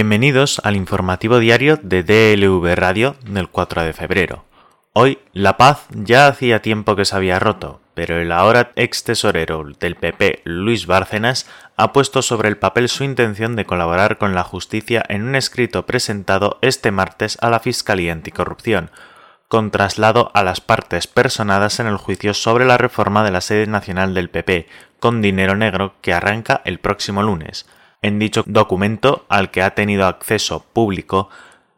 Bienvenidos al informativo diario de DLV Radio del 4 de febrero. Hoy la paz ya hacía tiempo que se había roto, pero el ahora ex tesorero del PP, Luis Bárcenas, ha puesto sobre el papel su intención de colaborar con la justicia en un escrito presentado este martes a la Fiscalía Anticorrupción, con traslado a las partes personadas en el juicio sobre la reforma de la sede nacional del PP, con dinero negro que arranca el próximo lunes. En dicho documento, al que ha tenido acceso público,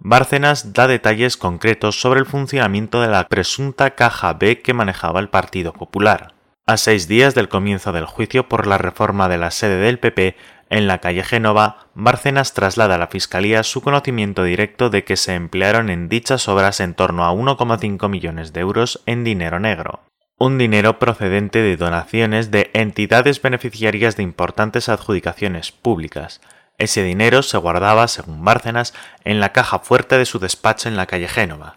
Bárcenas da detalles concretos sobre el funcionamiento de la presunta caja B que manejaba el Partido Popular. A seis días del comienzo del juicio por la reforma de la sede del PP, en la calle Génova, Bárcenas traslada a la Fiscalía su conocimiento directo de que se emplearon en dichas obras en torno a 1,5 millones de euros en dinero negro un dinero procedente de donaciones de entidades beneficiarias de importantes adjudicaciones públicas. Ese dinero se guardaba, según Bárcenas, en la caja fuerte de su despacho en la calle Génova.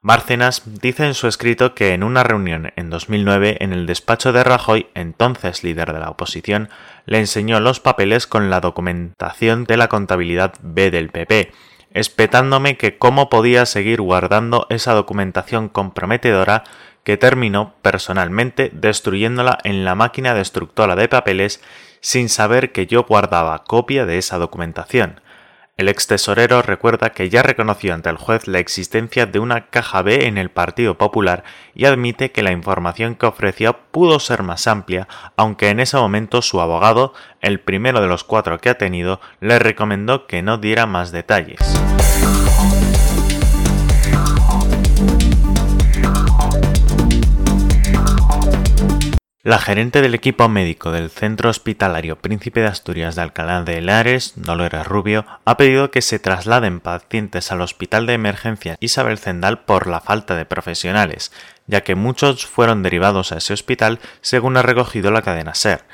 Bárcenas dice en su escrito que en una reunión en 2009 en el despacho de Rajoy, entonces líder de la oposición, le enseñó los papeles con la documentación de la contabilidad B del PP, espetándome que cómo podía seguir guardando esa documentación comprometedora que terminó personalmente destruyéndola en la máquina destructora de papeles sin saber que yo guardaba copia de esa documentación. El ex tesorero recuerda que ya reconoció ante el juez la existencia de una caja B en el Partido Popular y admite que la información que ofreció pudo ser más amplia, aunque en ese momento su abogado, el primero de los cuatro que ha tenido, le recomendó que no diera más detalles. La gerente del equipo médico del Centro Hospitalario Príncipe de Asturias de Alcalá de Henares, Dolores Rubio, ha pedido que se trasladen pacientes al Hospital de Emergencia Isabel Zendal por la falta de profesionales, ya que muchos fueron derivados a ese hospital según ha recogido la cadena SER,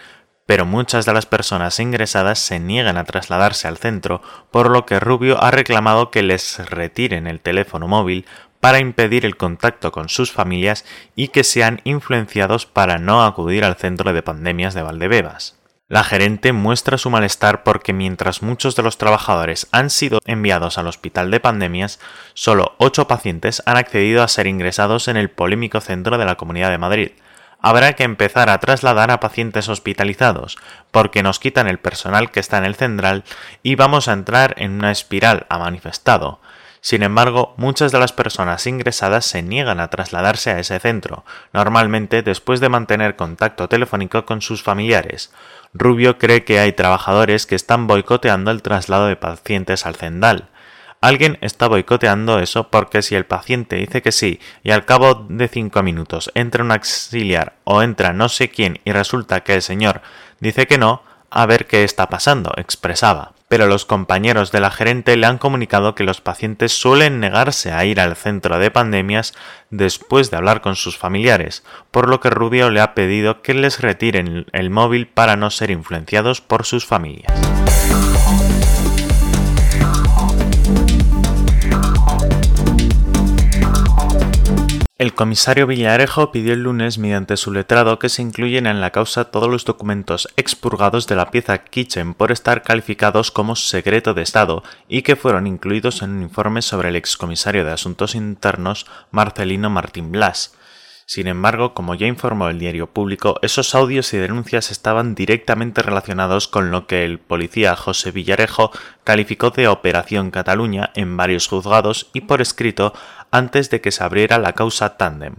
pero muchas de las personas ingresadas se niegan a trasladarse al centro, por lo que Rubio ha reclamado que les retiren el teléfono móvil para impedir el contacto con sus familias y que sean influenciados para no acudir al centro de pandemias de Valdebebas. La gerente muestra su malestar porque mientras muchos de los trabajadores han sido enviados al hospital de pandemias, solo ocho pacientes han accedido a ser ingresados en el polémico centro de la Comunidad de Madrid. Habrá que empezar a trasladar a pacientes hospitalizados, porque nos quitan el personal que está en el central y vamos a entrar en una espiral, ha manifestado. Sin embargo, muchas de las personas ingresadas se niegan a trasladarse a ese centro, normalmente después de mantener contacto telefónico con sus familiares. Rubio cree que hay trabajadores que están boicoteando el traslado de pacientes al Cendal. Alguien está boicoteando eso porque si el paciente dice que sí y al cabo de cinco minutos entra un auxiliar o entra no sé quién y resulta que el señor dice que no, a ver qué está pasando, expresaba pero los compañeros de la gerente le han comunicado que los pacientes suelen negarse a ir al centro de pandemias después de hablar con sus familiares, por lo que Rubio le ha pedido que les retiren el móvil para no ser influenciados por sus familias. El comisario Villarejo pidió el lunes mediante su letrado que se incluyen en la causa todos los documentos expurgados de la pieza Kitchen por estar calificados como secreto de Estado y que fueron incluidos en un informe sobre el excomisario de Asuntos Internos Marcelino Martín Blas. Sin embargo, como ya informó el diario público, esos audios y denuncias estaban directamente relacionados con lo que el policía José Villarejo calificó de Operación Cataluña en varios juzgados y por escrito antes de que se abriera la causa Tandem.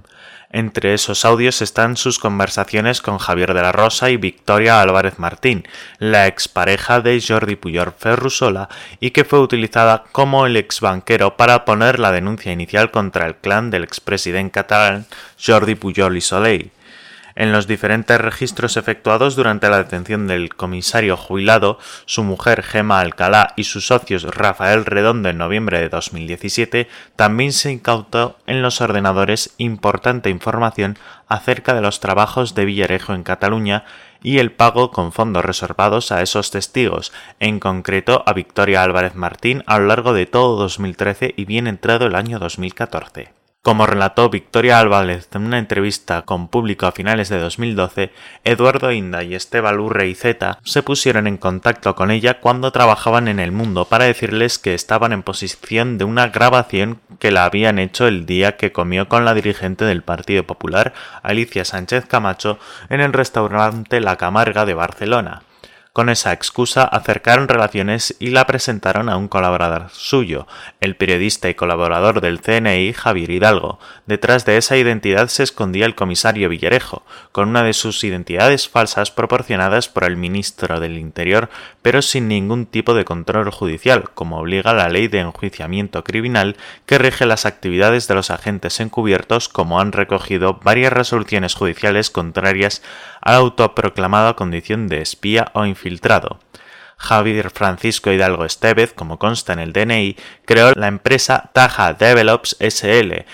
Entre esos audios están sus conversaciones con Javier de la Rosa y Victoria Álvarez Martín, la expareja de Jordi Puyol Ferrusola y que fue utilizada como el exbanquero para poner la denuncia inicial contra el clan del expresidente catalán Jordi Puyol y en los diferentes registros efectuados durante la detención del comisario jubilado, su mujer Gema Alcalá y sus socios Rafael Redondo en noviembre de 2017, también se incautó en los ordenadores importante información acerca de los trabajos de Villarejo en Cataluña y el pago con fondos reservados a esos testigos, en concreto a Victoria Álvarez Martín a lo largo de todo 2013 y bien entrado el año 2014. Como relató Victoria Álvarez en una entrevista con público a finales de 2012, Eduardo Inda y Esteban Zeta se pusieron en contacto con ella cuando trabajaban en el mundo para decirles que estaban en posición de una grabación que la habían hecho el día que comió con la dirigente del Partido Popular, Alicia Sánchez Camacho, en el restaurante La Camarga de Barcelona. Con esa excusa acercaron relaciones y la presentaron a un colaborador suyo, el periodista y colaborador del CNI Javier Hidalgo. Detrás de esa identidad se escondía el comisario Villarejo, con una de sus identidades falsas proporcionadas por el ministro del Interior, pero sin ningún tipo de control judicial, como obliga la ley de enjuiciamiento criminal que rige las actividades de los agentes encubiertos, como han recogido varias resoluciones judiciales contrarias a la autoproclamada condición de espía o infiltrado. Javier Francisco Hidalgo Estevez, como consta en el DNI, creó la empresa Taja Develops SL,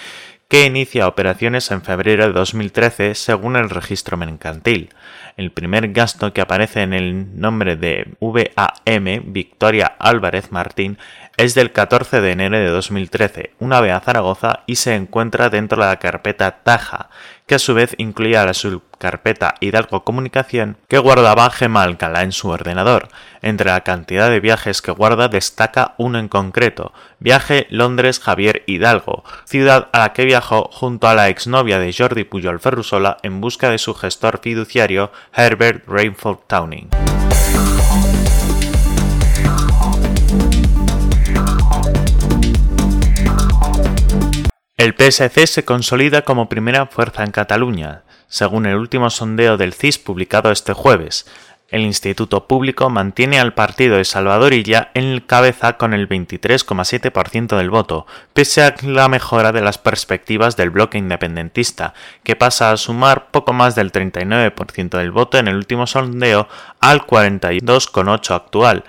que inicia operaciones en febrero de 2013 según el registro mercantil. El primer gasto que aparece en el nombre de VAM, Victoria Álvarez Martín, es del 14 de enero de 2013, una vez a Zaragoza y se encuentra dentro de la carpeta Taja, que a su vez incluía la subcarpeta Hidalgo Comunicación que guardaba Gema Alcalá en su ordenador. Entre la cantidad de viajes que guarda destaca uno en concreto, viaje Londres Javier Hidalgo, ciudad a la que viajó junto a la exnovia de Jordi Pujol Ferrusola en busca de su gestor fiduciario Herbert Rainford Towning. El PSC se consolida como primera fuerza en Cataluña, según el último sondeo del CIS publicado este jueves. El Instituto Público mantiene al partido de Salvador Illa en cabeza con el 23,7% del voto, pese a la mejora de las perspectivas del bloque independentista, que pasa a sumar poco más del 39% del voto en el último sondeo al 42,8% actual,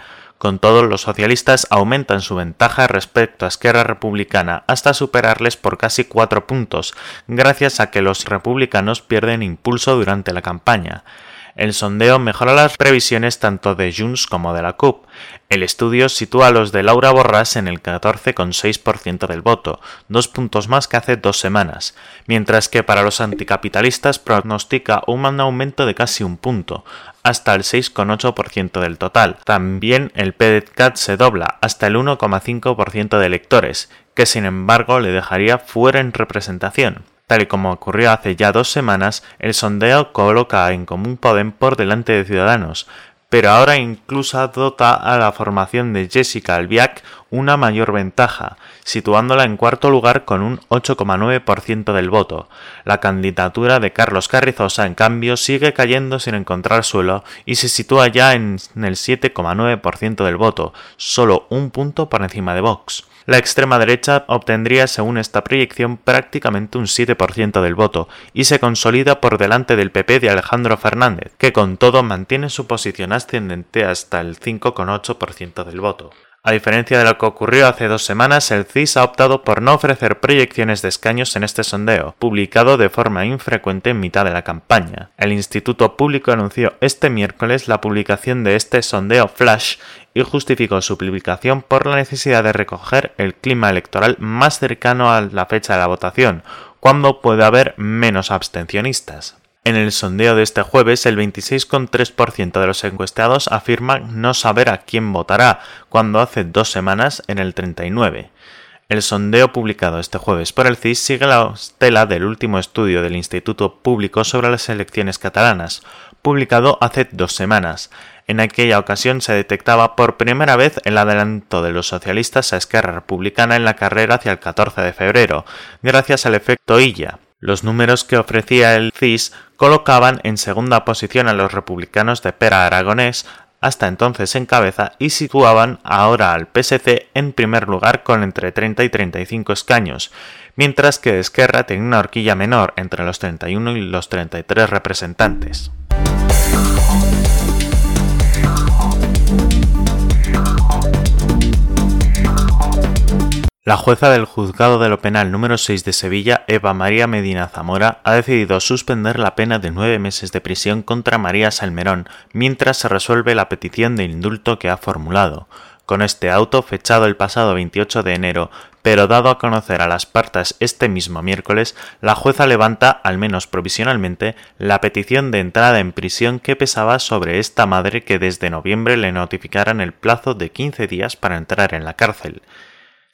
con todos los socialistas aumentan su ventaja respecto a Esquerra Republicana hasta superarles por casi cuatro puntos, gracias a que los republicanos pierden impulso durante la campaña. El sondeo mejora las previsiones tanto de Junts como de la CUP. El estudio sitúa a los de Laura Borràs en el 14,6% del voto, dos puntos más que hace dos semanas, mientras que para los anticapitalistas pronostica un aumento de casi un punto, hasta el 6,8% del total. También el PDCAT se dobla hasta el 1,5% de electores, que sin embargo le dejaría fuera en representación. Tal y como ocurrió hace ya dos semanas, el sondeo coloca en Común Podem por delante de Ciudadanos, pero ahora incluso dota a la formación de Jessica Albiac una mayor ventaja, situándola en cuarto lugar con un 8,9% del voto. La candidatura de Carlos Carrizosa, en cambio, sigue cayendo sin encontrar suelo y se sitúa ya en el 7,9% del voto, solo un punto por encima de Vox. La extrema derecha obtendría, según esta proyección, prácticamente un 7% del voto y se consolida por delante del PP de Alejandro Fernández, que con todo mantiene su posición ascendente hasta el 5,8% del voto. A diferencia de lo que ocurrió hace dos semanas, el CIS ha optado por no ofrecer proyecciones de escaños en este sondeo, publicado de forma infrecuente en mitad de la campaña. El Instituto Público anunció este miércoles la publicación de este sondeo flash y justificó su publicación por la necesidad de recoger el clima electoral más cercano a la fecha de la votación, cuando puede haber menos abstencionistas. En el sondeo de este jueves, el 26,3% de los encuestados afirman no saber a quién votará, cuando hace dos semanas en el 39%. El sondeo publicado este jueves por el CIS sigue la estela del último estudio del Instituto Público sobre las elecciones catalanas, publicado hace dos semanas. En aquella ocasión se detectaba por primera vez el adelanto de los socialistas a Esquerra Republicana en la carrera hacia el 14 de febrero, gracias al efecto Illa. Los números que ofrecía el CIS colocaban en segunda posición a los republicanos de Pera Aragonés, hasta entonces en cabeza, y situaban ahora al PSC en primer lugar con entre 30 y 35 escaños, mientras que Esquerra tenía una horquilla menor entre los 31 y los 33 representantes. La jueza del Juzgado de lo Penal número 6 de Sevilla, Eva María Medina Zamora, ha decidido suspender la pena de nueve meses de prisión contra María Salmerón mientras se resuelve la petición de indulto que ha formulado. Con este auto, fechado el pasado 28 de enero, pero dado a conocer a las partes este mismo miércoles, la jueza levanta, al menos provisionalmente, la petición de entrada en prisión que pesaba sobre esta madre que desde noviembre le notificaran el plazo de 15 días para entrar en la cárcel.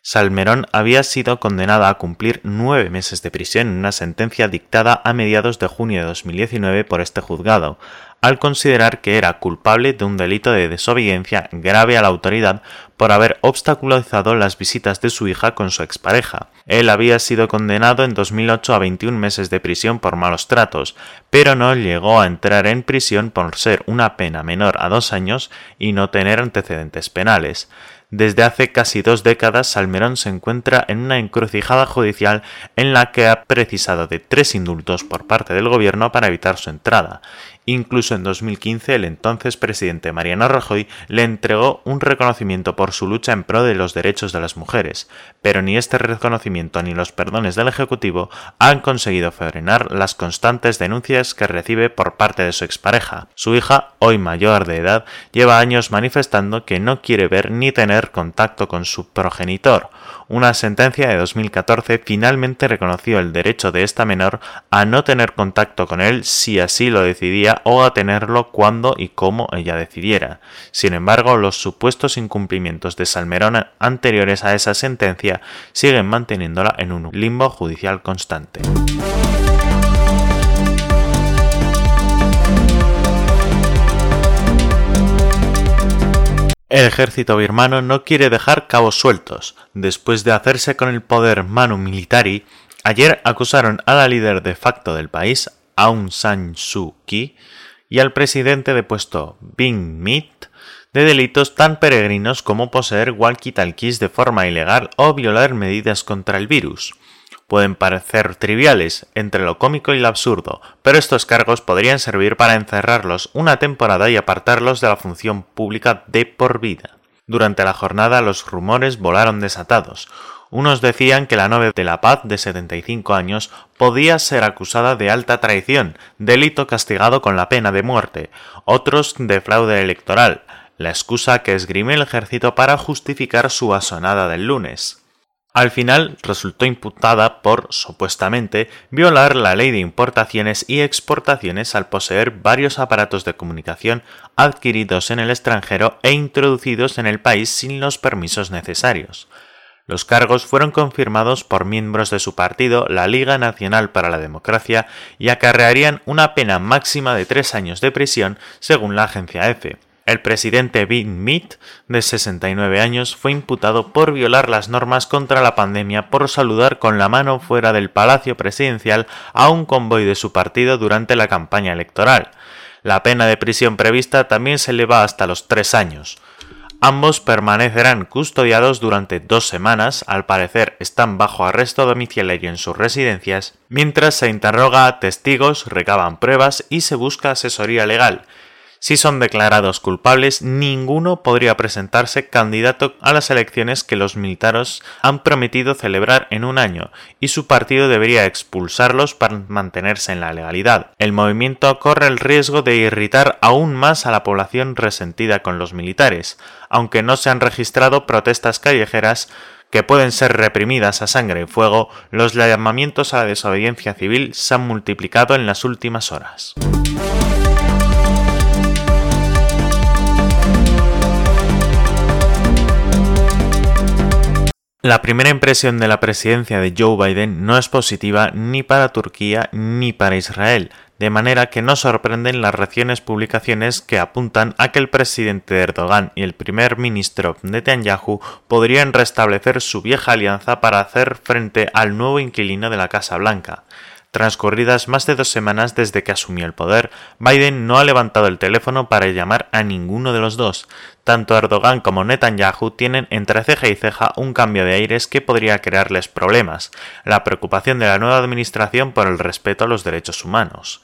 Salmerón había sido condenada a cumplir nueve meses de prisión en una sentencia dictada a mediados de junio de 2019 por este juzgado, al considerar que era culpable de un delito de desobediencia grave a la autoridad por haber obstaculizado las visitas de su hija con su expareja. Él había sido condenado en 2008 a 21 meses de prisión por malos tratos, pero no llegó a entrar en prisión por ser una pena menor a dos años y no tener antecedentes penales. Desde hace casi dos décadas, Salmerón se encuentra en una encrucijada judicial en la que ha precisado de tres indultos por parte del gobierno para evitar su entrada. Incluso en 2015 el entonces presidente Mariano Rajoy le entregó un reconocimiento por su lucha en pro de los derechos de las mujeres, pero ni este reconocimiento ni los perdones del Ejecutivo han conseguido frenar las constantes denuncias que recibe por parte de su expareja. Su hija, hoy mayor de edad, lleva años manifestando que no quiere ver ni tener contacto con su progenitor, una sentencia de 2014 finalmente reconoció el derecho de esta menor a no tener contacto con él si así lo decidía o a tenerlo cuando y cómo ella decidiera. Sin embargo, los supuestos incumplimientos de Salmerón anteriores a esa sentencia siguen manteniéndola en un limbo judicial constante. El ejército birmano no quiere dejar cabos sueltos. Después de hacerse con el poder Manu Militari, ayer acusaron a la líder de facto del país, Aung San Suu Kyi, y al presidente depuesto Bing Mit de delitos tan peregrinos como poseer walkie-talkies de forma ilegal o violar medidas contra el virus pueden parecer triviales entre lo cómico y lo absurdo, pero estos cargos podrían servir para encerrarlos una temporada y apartarlos de la función pública de por vida. Durante la jornada los rumores volaron desatados. Unos decían que la novia de la paz de 75 años podía ser acusada de alta traición, delito castigado con la pena de muerte, otros de fraude electoral, la excusa que esgrime el ejército para justificar su asonada del lunes. Al final resultó imputada por, supuestamente, violar la ley de importaciones y exportaciones al poseer varios aparatos de comunicación adquiridos en el extranjero e introducidos en el país sin los permisos necesarios. Los cargos fueron confirmados por miembros de su partido, la Liga Nacional para la Democracia, y acarrearían una pena máxima de tres años de prisión, según la agencia EFE. El presidente Bin Mead, de 69 años, fue imputado por violar las normas contra la pandemia por saludar con la mano fuera del Palacio Presidencial a un convoy de su partido durante la campaña electoral. La pena de prisión prevista también se eleva hasta los tres años. Ambos permanecerán custodiados durante dos semanas, al parecer están bajo arresto domiciliario en sus residencias, mientras se interroga a testigos, recaban pruebas y se busca asesoría legal. Si son declarados culpables, ninguno podría presentarse candidato a las elecciones que los militares han prometido celebrar en un año, y su partido debería expulsarlos para mantenerse en la legalidad. El movimiento corre el riesgo de irritar aún más a la población resentida con los militares, aunque no se han registrado protestas callejeras que pueden ser reprimidas a sangre y fuego, los llamamientos a la desobediencia civil se han multiplicado en las últimas horas. La primera impresión de la presidencia de Joe Biden no es positiva ni para Turquía ni para Israel, de manera que no sorprenden las recientes publicaciones que apuntan a que el presidente Erdogan y el primer ministro Netanyahu podrían restablecer su vieja alianza para hacer frente al nuevo inquilino de la Casa Blanca. Transcurridas más de dos semanas desde que asumió el poder, Biden no ha levantado el teléfono para llamar a ninguno de los dos. Tanto Erdogan como Netanyahu tienen entre ceja y ceja un cambio de aires que podría crearles problemas, la preocupación de la nueva administración por el respeto a los derechos humanos.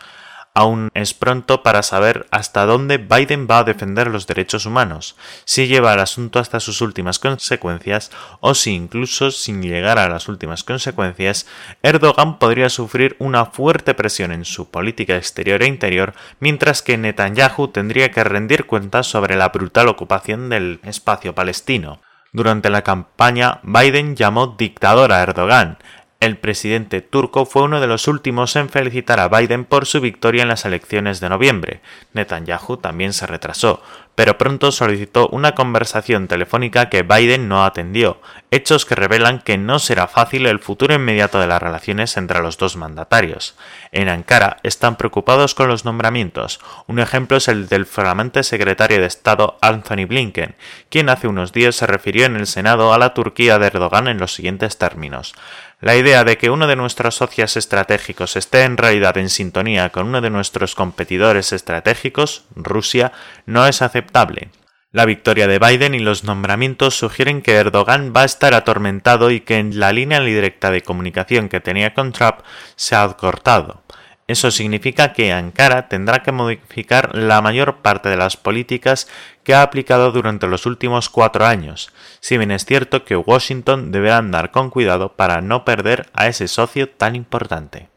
Aún es pronto para saber hasta dónde Biden va a defender los derechos humanos, si lleva el asunto hasta sus últimas consecuencias o si incluso sin llegar a las últimas consecuencias, Erdogan podría sufrir una fuerte presión en su política exterior e interior, mientras que Netanyahu tendría que rendir cuentas sobre la brutal ocupación del espacio palestino. Durante la campaña, Biden llamó dictador a Erdogan, el presidente turco fue uno de los últimos en felicitar a Biden por su victoria en las elecciones de noviembre. Netanyahu también se retrasó, pero pronto solicitó una conversación telefónica que Biden no atendió, hechos que revelan que no será fácil el futuro inmediato de las relaciones entre los dos mandatarios. En Ankara están preocupados con los nombramientos. Un ejemplo es el del flamante secretario de Estado Anthony Blinken, quien hace unos días se refirió en el Senado a la Turquía de Erdogan en los siguientes términos. La idea de que uno de nuestros socios estratégicos esté en realidad en sintonía con uno de nuestros competidores estratégicos, Rusia, no es aceptable. La victoria de Biden y los nombramientos sugieren que Erdogan va a estar atormentado y que la línea directa de comunicación que tenía con Trump se ha cortado. Eso significa que Ankara tendrá que modificar la mayor parte de las políticas que ha aplicado durante los últimos cuatro años, si bien es cierto que Washington deberá andar con cuidado para no perder a ese socio tan importante.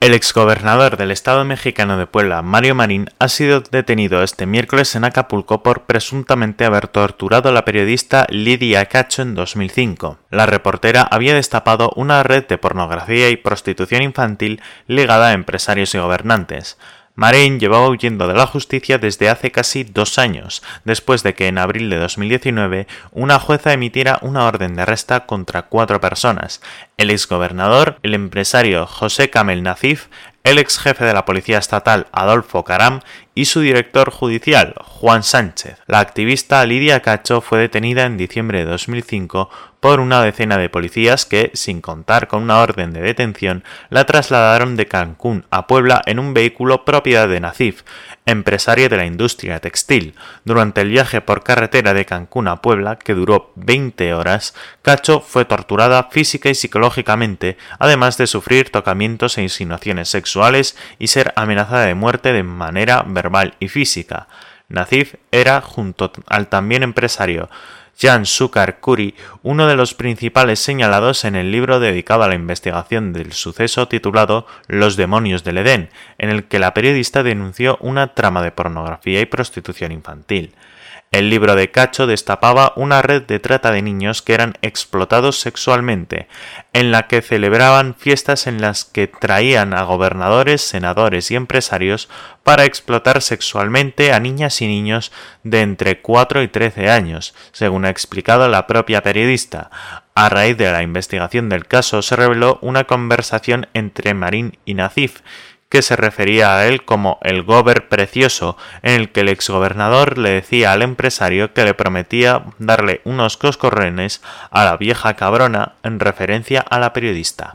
El exgobernador del estado mexicano de Puebla, Mario Marín, ha sido detenido este miércoles en Acapulco por presuntamente haber torturado a la periodista Lidia Cacho en 2005. La reportera había destapado una red de pornografía y prostitución infantil ligada a empresarios y gobernantes. Marín llevaba huyendo de la justicia desde hace casi dos años, después de que en abril de 2019 una jueza emitiera una orden de arresta contra cuatro personas, el exgobernador, el empresario José Kamel Nazif, el ex jefe de la Policía Estatal Adolfo Caram y su director judicial Juan Sánchez. La activista Lidia Cacho fue detenida en diciembre de 2005 por una decena de policías que, sin contar con una orden de detención, la trasladaron de Cancún a Puebla en un vehículo propiedad de Nazif, empresario de la industria textil. Durante el viaje por carretera de Cancún a Puebla, que duró 20 horas, Cacho fue torturada física y psicológicamente, además de sufrir tocamientos e insinuaciones sexuales y ser amenazada de muerte de manera verbal y física. Nazif era, junto al también empresario Jan Sukar Kuri, uno de los principales señalados en el libro dedicado a la investigación del suceso titulado Los demonios del Edén, en el que la periodista denunció una trama de pornografía y prostitución infantil. El libro de Cacho destapaba una red de trata de niños que eran explotados sexualmente, en la que celebraban fiestas en las que traían a gobernadores, senadores y empresarios para explotar sexualmente a niñas y niños de entre 4 y 13 años, según ha explicado la propia periodista. A raíz de la investigación del caso se reveló una conversación entre Marín y Nazif, que se refería a él como el gober precioso, en el que el exgobernador le decía al empresario que le prometía darle unos coscorrenes a la vieja cabrona en referencia a la periodista.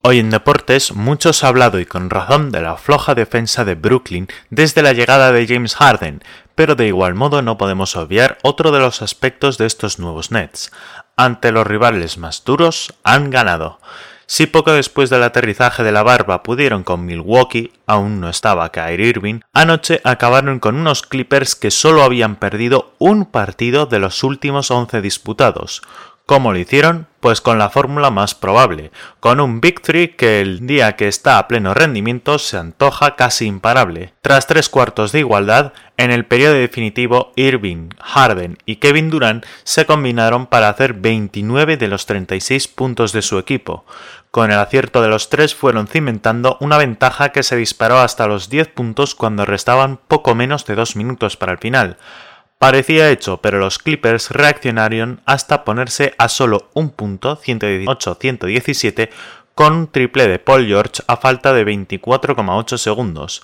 Hoy en deportes muchos ha hablado y con razón de la floja defensa de Brooklyn desde la llegada de James Harden, pero de igual modo no podemos obviar otro de los aspectos de estos nuevos Nets. Ante los rivales más duros han ganado. Si poco después del aterrizaje de la barba pudieron con Milwaukee, aún no estaba Kyrie Irving, anoche acabaron con unos Clippers que solo habían perdido un partido de los últimos 11 disputados, ¿Cómo lo hicieron? Pues con la fórmula más probable, con un Three que el día que está a pleno rendimiento se antoja casi imparable. Tras tres cuartos de igualdad, en el periodo definitivo Irving, Harden y Kevin Durant se combinaron para hacer 29 de los 36 puntos de su equipo. Con el acierto de los tres fueron cimentando una ventaja que se disparó hasta los 10 puntos cuando restaban poco menos de dos minutos para el final. Parecía hecho, pero los Clippers reaccionaron hasta ponerse a solo un punto, 118-117, con un triple de Paul George a falta de 24,8 segundos.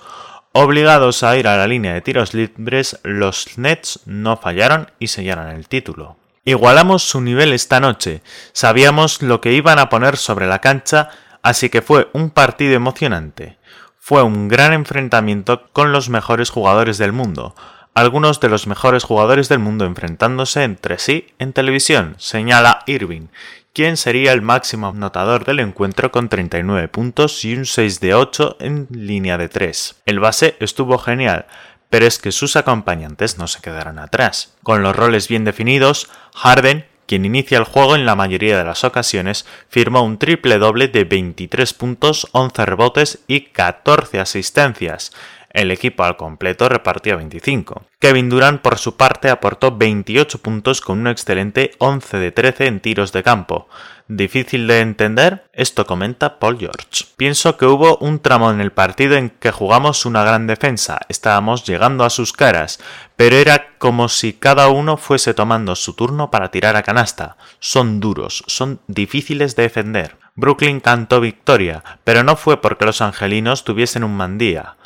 Obligados a ir a la línea de tiros libres, los Nets no fallaron y sellaron el título. Igualamos su nivel esta noche, sabíamos lo que iban a poner sobre la cancha, así que fue un partido emocionante. Fue un gran enfrentamiento con los mejores jugadores del mundo, algunos de los mejores jugadores del mundo enfrentándose entre sí en televisión, señala Irving, quien sería el máximo anotador del encuentro con 39 puntos y un 6 de 8 en línea de 3. El base estuvo genial, pero es que sus acompañantes no se quedaron atrás. Con los roles bien definidos, Harden, quien inicia el juego en la mayoría de las ocasiones, firmó un triple doble de 23 puntos, 11 rebotes y 14 asistencias, el equipo al completo repartió 25. Kevin Durant por su parte aportó 28 puntos con un excelente 11 de 13 en tiros de campo. ¿Difícil de entender? Esto comenta Paul George. Pienso que hubo un tramo en el partido en que jugamos una gran defensa, estábamos llegando a sus caras, pero era como si cada uno fuese tomando su turno para tirar a canasta. Son duros, son difíciles de defender. Brooklyn cantó victoria, pero no fue porque los angelinos tuviesen un mandía.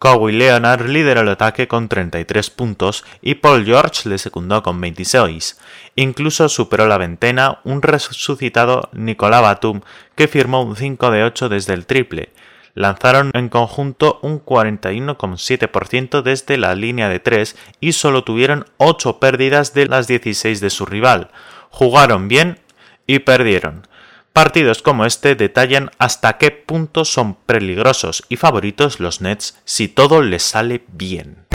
Kawhi Leonard lideró el ataque con 33 puntos y Paul George le secundó con 26. Incluso superó la ventana un resucitado Nicolás Batum que firmó un 5 de 8 desde el triple. Lanzaron en conjunto un 41,7% desde la línea de 3 y solo tuvieron 8 pérdidas de las 16 de su rival. Jugaron bien y perdieron. Partidos como este detallan hasta qué punto son peligrosos y favoritos los Nets si todo les sale bien.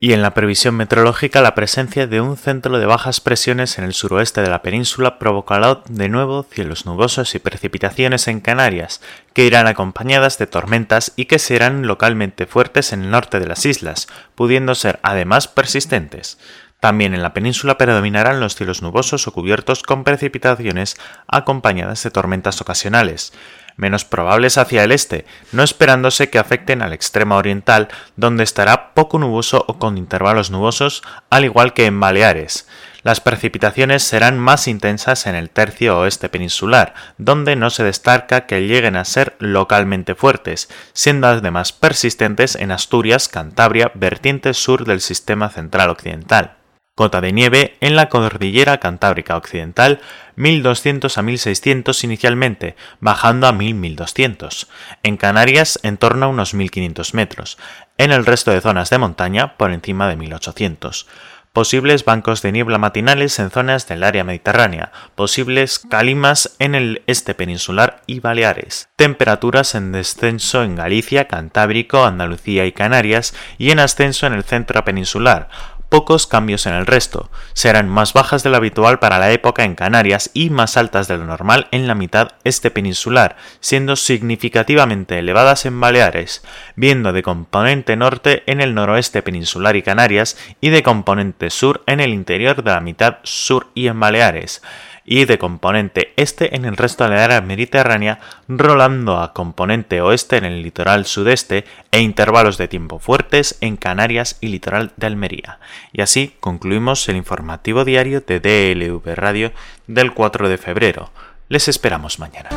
Y en la previsión meteorológica la presencia de un centro de bajas presiones en el suroeste de la península provocará de nuevo cielos nubosos y precipitaciones en Canarias, que irán acompañadas de tormentas y que serán localmente fuertes en el norte de las islas, pudiendo ser además persistentes. También en la península predominarán los cielos nubosos o cubiertos con precipitaciones acompañadas de tormentas ocasionales menos probables hacia el este, no esperándose que afecten al extremo oriental, donde estará poco nuboso o con intervalos nubosos, al igual que en Baleares. Las precipitaciones serán más intensas en el tercio oeste peninsular, donde no se destaca que lleguen a ser localmente fuertes, siendo además persistentes en Asturias, Cantabria, vertiente sur del sistema central occidental. Cota de nieve en la cordillera Cantábrica Occidental 1200 a 1600 inicialmente, bajando a 1000-1200. En Canarias en torno a unos 1500 metros. En el resto de zonas de montaña por encima de 1800 posibles bancos de niebla matinales en zonas del área mediterránea, posibles calimas en el este peninsular y Baleares, temperaturas en descenso en Galicia, Cantábrico, Andalucía y Canarias y en ascenso en el centro peninsular, pocos cambios en el resto. Serán más bajas de lo habitual para la época en Canarias y más altas de lo normal en la mitad este peninsular, siendo significativamente elevadas en Baleares, viendo de componente norte en el noroeste peninsular y Canarias y de componente sur en el interior de la mitad sur y en Baleares y de componente este en el resto de la área mediterránea, rolando a componente oeste en el litoral sudeste e intervalos de tiempo fuertes en Canarias y litoral de Almería. Y así concluimos el informativo diario de DLV Radio del 4 de febrero. Les esperamos mañana.